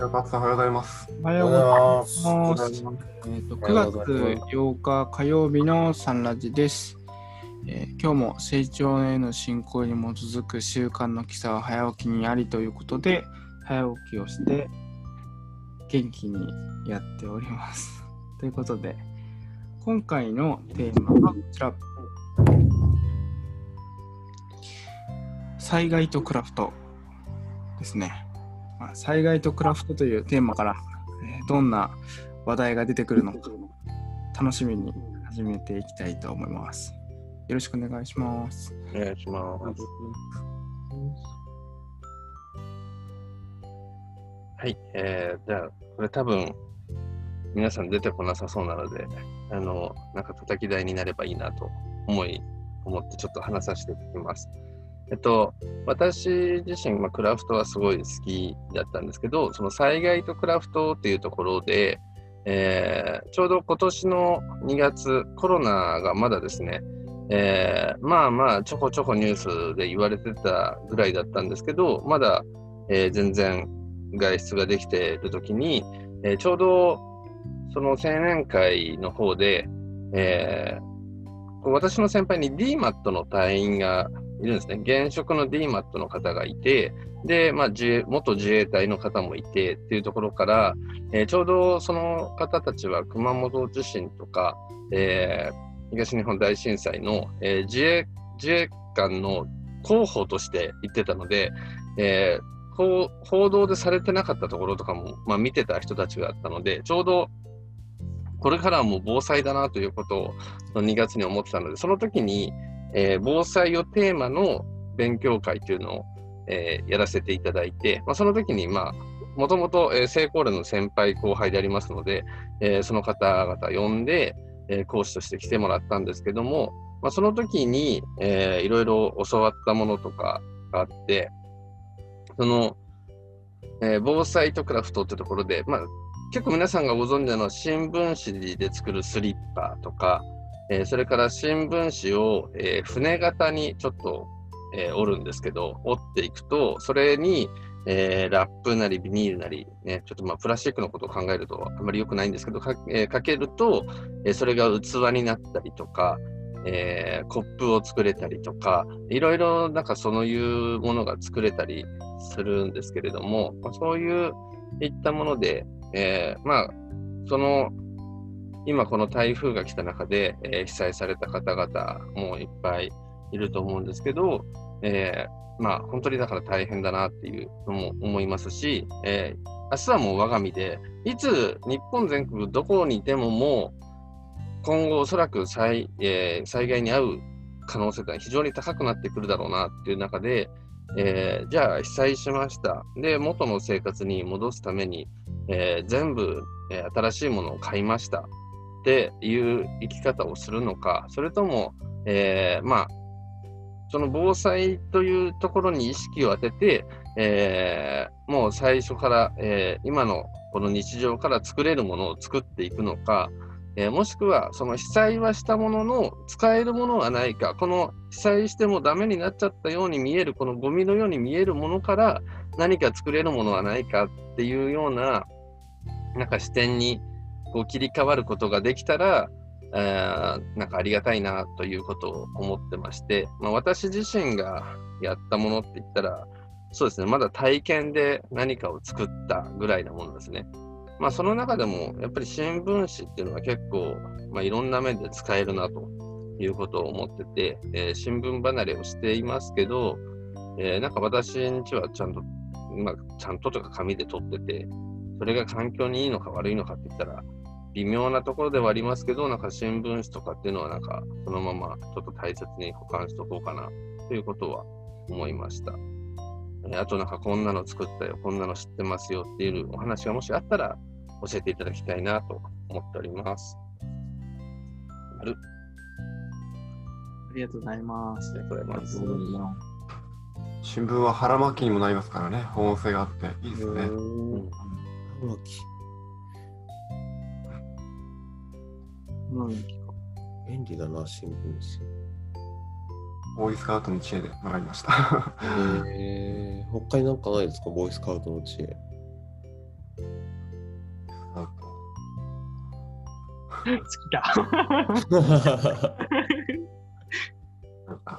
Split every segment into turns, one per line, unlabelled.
中さんおはようございます。
おはようございます。えっと9月8日火曜日のサンラジです。えー今日も成長への進行に基づく習慣の基礎は早起きにありということで、早起きをして元気にやっております。ということで、今回のテーマはこちら。災害とクラフトですね。災害とクラフトというテーマから、どんな話題が出てくるのか楽しみに始めていきたいと思います。よろしくお願いします。
お願いします。はい、えー、じゃあ、これ多分、皆さん出てこなさそうなので、あの、なんか叩き台になればいいなと思い、思ってちょっと話させていただきます。えっと、私自身、まあ、クラフトはすごい好きだったんですけど、その災害とクラフトっていうところで、えーちょうど今年の2月、コロナがまだですね、えーまあまあちょこちょこニュースで言われてたぐらいだったんですけど、まだ、えー全然外出ができている時に、えちょうどその青年会の方で、え私の先輩に DMAT の隊員がいるんですね。現職の DMAT の方がいて、で、まあ、自元自衛隊の方もいてっていうところから、えーちょうどその方たちは熊本地震とか、えー東日本大震災の、えー自衛自衛官の広報として行ってたので、えー報報道でされてなかったところとかも、まあ、見てた人たちがあったので、ちょうどこれからはもう防災だなということを2月に思ってたので、その時に、えー防災をテーマの勉強会というのを、えーやらせていただいて、まあ、その時に、まあ、もともと成功連の先輩後輩でありますので、えーその方々呼んで、え講師として来てもらったんですけども、まあ、その時に、えーいろいろ教わったものとかがあって、その、え防災とクラフトってところで、まあ、結構皆さんがご存知の新聞紙で作るスリッパとか、えーそれから新聞紙を、えー船型にちょっと、えー折るんですけど、折っていくと、それに、えラップなりビニールなり、ね、ちょっとまあプラスチックのことを考えるとあまり良くないんですけど、か,、えかけると、えそれが器になったりとか、えーコップを作れたりとか、いろいろなんかそういうものが作れたりするんですけれども、ま、そういういったもので、えーまあ、その今この台風が来た中で、えー被災された方々もいっぱいいると思うんですけど、えーまあ本当にだから大変だなっていうのも思いますし、えー明日はもう我が身で、いつ日本全国どこにいてももう今後おそらく災,、えー災害に遭う可能性が非常に高くなってくるだろうなっていう中で、えーじゃあ被災しました。で、元の生活に戻すために、えー全部、新しいものを買いましたっていう生き方をするのか、それとも、えーまあ、その防災というところに意識を当てて、えーもう最初から、えー今のこの日常から作れるものを作っていくのか、えーもしくはその被災はしたものの使えるものはないか、この被災してもダメになっちゃったように見える、このゴミのように見えるものから何か作れるものはないかっていうような、なんか視点にこう切り替わることができたら、えーなんかありがたいなということを思ってまして、まあ、私自身がやったものって言ったら、そうですね、まだ体験で何かを作ったぐらいなものですね。まあ、その中でも、やっぱり新聞紙っていうのは結構、まあ、いろんな面で使えるなということを思ってて、えー新聞離れをしていますけど、えーなんか私んちはちゃんと、まあ、ちゃんととか紙で撮ってて、それが環境にいいのか悪いのかって言ったら、微妙なところではありますけど、なんか新聞紙とかっていうのは、なんかそのままちょっと大切に保管しておこうかなということは思いました。えーあとなんかこんなの作ったよ、こんなの知ってますよっていうお話がもしあったら教えていただきたいなと思っております。ある
ありがとうございます。
ありがとうございます。
新聞は腹巻きにもなりますからね、保温性があっていいですね。
うん
玉便利だな、新聞
ボーイスカウトの知恵で習いました。
紙。えー、他になんかないですか、ボーイスカウトの知恵。
う
好きだ。
と、なんか、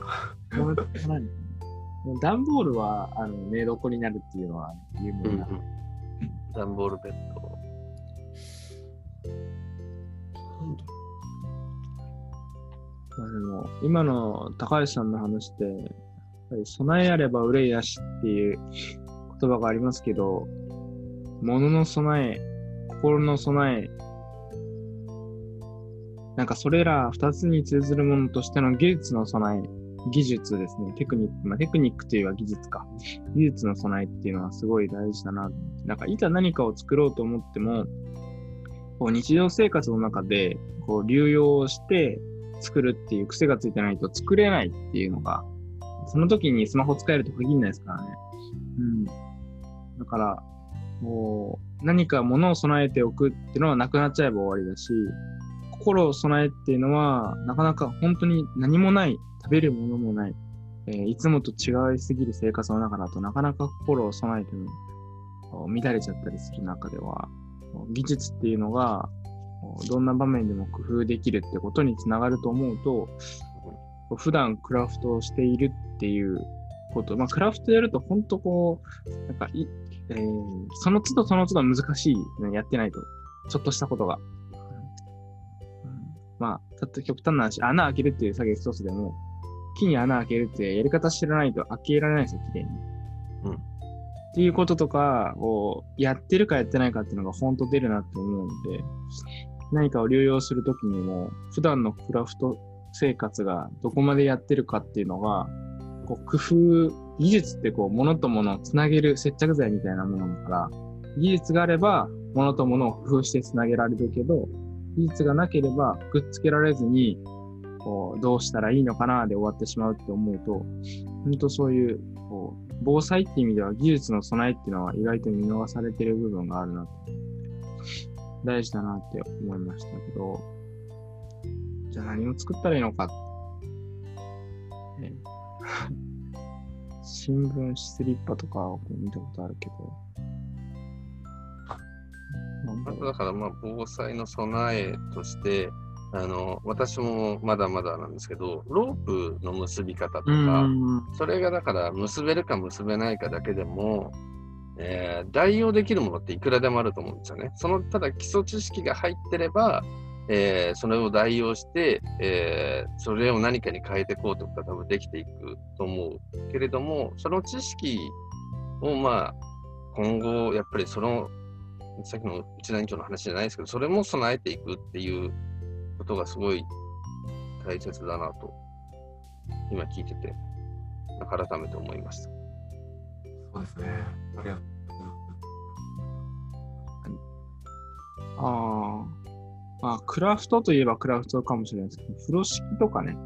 段ボールはあの寝床になるっていうのは有名な。
段ボールベッド。
まあでも今の高橋さんの話で、やっぱり備えあれば憂いやしっていう言葉がありますけど、物の備え、心の備え、なんかそれら二つに通ずるものとしての技術の備え、技術ですね、テクニック、まあ、テクニックというは技術か。技術の備えっていうのはすごい大事だな。なんかいざ何かを作ろうと思っても、こう日常生活の中でこう流用して作るっていう癖がついてないと作れないっていうのが、その時にスマホ使えると限らないですからね。うん。だから、もう何か物を備えておくっていうのはなくなっちゃえば終わりだし、心を備えっていうのはなかなか本当に何もない、食べるものもない、えーいつもと違いすぎる生活の中だとなかなか心を備えても乱れちゃったりする中では、技術っていうのがどんな場面でも工夫できるってことにつながると思うと、普段クラフトをしているっていうこと、まあ、クラフトやると本当こう、なんかい、えーその都度その都度難しい、ね、やってないと。ちょっとしたことが。うんまあ、たった極端な話、穴開けるっていう作業一つでも、木に穴開けるってやり方知らないと開けられないですよ、綺麗に。
うん
っていうこととかをやってるかやってないかっていうのが本当出るなって思うので、何かを流用するときにも、普段のクラフト生活がどこまでやってるかっていうのが、こう工夫、技術ってこう、物と物をつなげる接着剤みたいなものだから、技術があれば、物と物を工夫してつなげられるけど、技術がなければ、くっつけられずに、こう、どうしたらいいのかなで終わってしまうって思うと、本当そういう、こう、防災っていう意味では技術の備えっていうのは意外と見逃されてる部分があるなと。大事だなって思いましたけど、じゃあ何を作ったらいいのか。ね 新聞スリッパとかを見たことあるけど。なんだ
だから、まあ、防災の備えとして、あの、私もまだまだなんですけど、ロープの結び方と
う
か、
ん
それがだから結べるか結べないかだけでも、えー代用できるものっていくらでもあると思うんですよね。その、ただ基礎知識が入ってれば、えーそれを代用して、えーそれを何かに変えていこうってことは多分できていくと思うけれども、その知識をまあ、今後、やっぱりその、さっきの内田院長の話じゃないですけど、それも備えていくっていうことがすごい大切だなと、今聞いてて、改めて思いました。
そうですね。ありがとう
ああ。まあ、クラフトといえばクラフトかもしれないですけど、風呂敷とかね、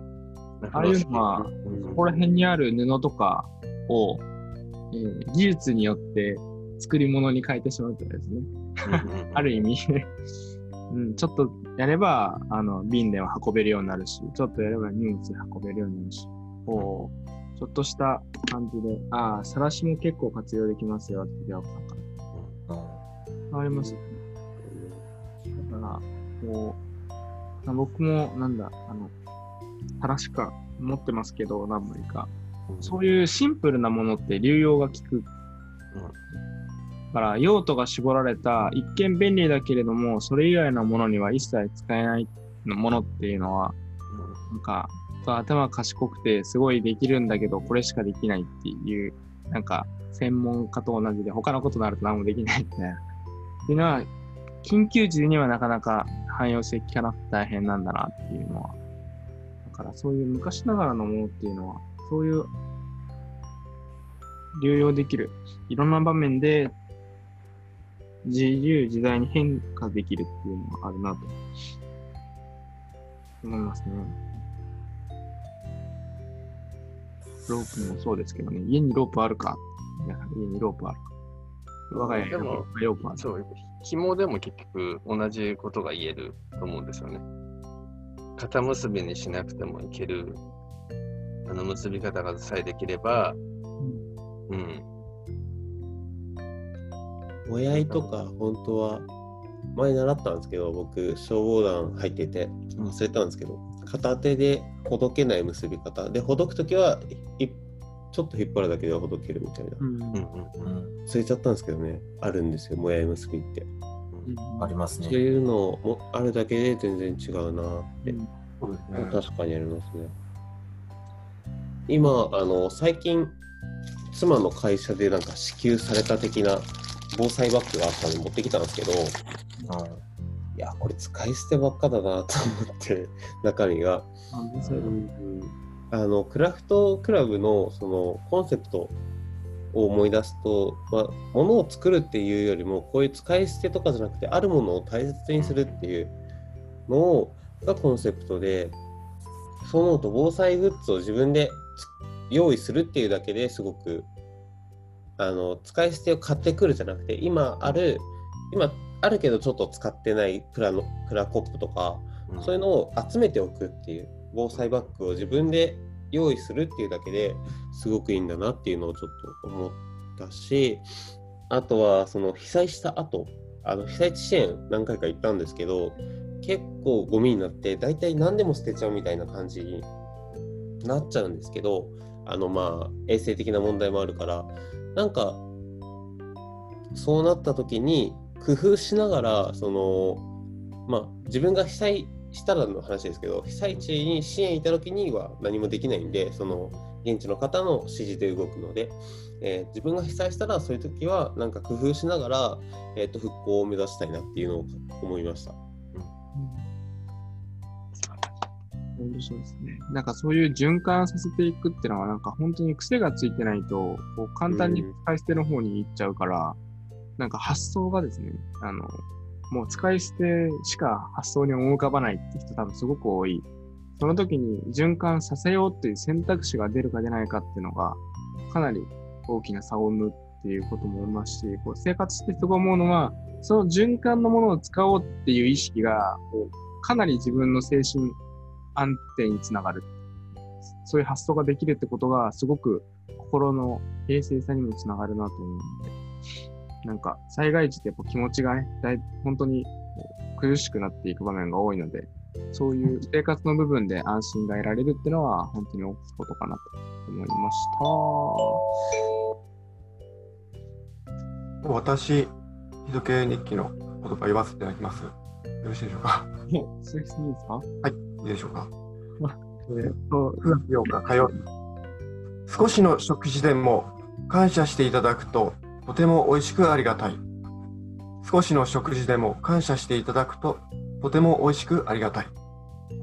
ああいうのは
うん。
ここら辺にある布とかを、えー技術によって作り物に変えてしまうというですね。ある意味、うん、ちょっとやれば、あの、瓶では運べるようになるし、ちょっとやれば荷物で運べるようになるし、こう、ちょっとした感じで、ああ、さらしも結構活用できますよって、ギャオさんから。ありますよね。だから、こう、まあ僕も、なんだ、あの、たらしか持ってますけど、何枚か。そういうシンプルなものって流用が効く。だから、用途が絞られた、一見便利だけれども、それ以外のものには一切使えないものっていうのは、なんか、頭賢くてすごいできるんだけど、これしかできないっていう、なんか、専門家と同じで、他のことになると何もできないみたいな。っていうのは、緊急時にはなかなか汎用性効かなくて大変なんだなっていうのは。だからそういう昔ながらのものっていうのは、そういう流用できる、いろんな場面で自由自在に変化できるっていうのがあるなと思いますね。ロープもそうですけどね、家にロープあるか。皆さん家にロープあるか。我が家に
でも
ロープある。
そう、紐でも結局同じことが言えると思うんですよね。肩結びにしなくてもいける、あの結び方がさえできれば、うん、
親いとか、本当は前習ったんですけど、僕、消防団入ってて、忘れたんですけど、片手でほどけない結び方。で、ほどくときは、いちょっと引っ張るだけでほどけるみたいな。
うん
うんうん
うん、
忘れちゃったんですけどね、あるんですよ、もやい結びって。
あります
そう
ね。
いうのもあるだけで全然違うなって、
うん
そうですね。
確かにありますね。今、あの、最近、妻の会社でなんか支給された的な防災バッグがあったので持ってきたんですけど、いや、これ使い捨てばっかだなと思って、中身が。あのクラフトクラブのそのコンセプトを思い出すと、まあ、物を作るっていうよりもこういう使い捨てとかじゃなくてあるものを大切にするっていうのをがコンセプトでそう思うと防災グッズを自分でつ用意するっていうだけですごくあの使い捨てを買ってくるじゃなくて今ある今あるけどちょっと使ってないプラのプラコップとか
うん。
そういうのを集めておくっていう防災バッグを自分で用意するっていうだけですごくいいんだなっていうのをちょっと思ったしあとはその被災した後あの被災地支援何回か行ったんですけど結構ゴミになって大体何でも捨てちゃうみたいな感じになっちゃうんですけどあのまあ衛生的な問題もあるからなんかそうなった時に工夫しながらそのまあ自分が被災したらの話ですけど被災地に支援いた時には何もできないんでその現地の方の指示で動くので、えー自分が被災したらそういう時はなんか工夫しながら、えー、と復興を目指したいなっていうのを思いました。
そうですね。なん。かそういう循環させていくっていうのは、なん。か本当に癖がついてないと、こう簡単に使い捨ての方に行っちゃうから、なんか発想がですね、あの、もう使い捨てしか発想に思い浮かばないって人多分すごく多い。その時に循環させようっていう選択肢が出るか出ないかっていうのが、かなり大きな差を生むっていうことも思いますし、こう生活してすごい思うのは、その循環のものを使おうっていう意識が、こうかなり自分の精神安定につながる。そういう発想ができるってことが、すごく心の平静さにもつながるなと思うので、なんか災害時ってやっぱ気持ちがね、だい本当に苦しくなっていく場面が多いので、そういう生活の部分で安心が得られるっていうのは本当に大きいことかなと思いました。
私、日付日記の言葉言わせていただきます。よろしいでしょうか？
鈴木さんいいですか？
いいでしょうか？
えっと、
9月8日火曜日。少しの食事でも感謝していただくととても美味しくありがたい。少しの食事でも感謝していただくととても美味しくありがたい。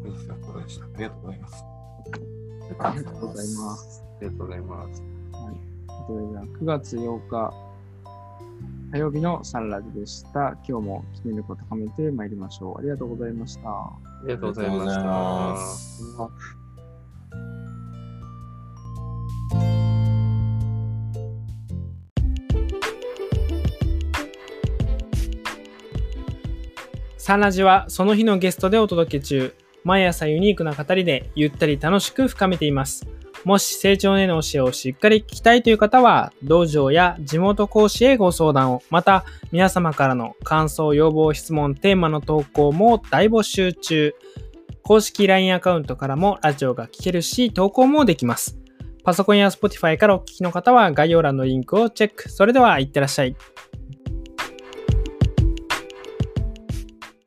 本日のことでした。ありがとうございます。
ありがとうございます。
ありがとうございます。
それでは9月8日火曜日のサンラジでした。今日も記念力を高めてまいりましょう。ありがとうございました。
ありがとうございました
サンラジはその日のゲストでお届け中。毎朝ユニークな語りでゆったり楽しく深めています。もし成長への教えをしっかり聞きたいという方は、道場や地元講師へご相談を、また皆様からの感想、要望、質問、テーマの投稿も大募集中。公式 LINE アカウントからもラジオが聞けるし、投稿もできます。パソコンや Spotify からお聞きの方は概要欄のリンクをチェック。それでは、いってらっしゃい。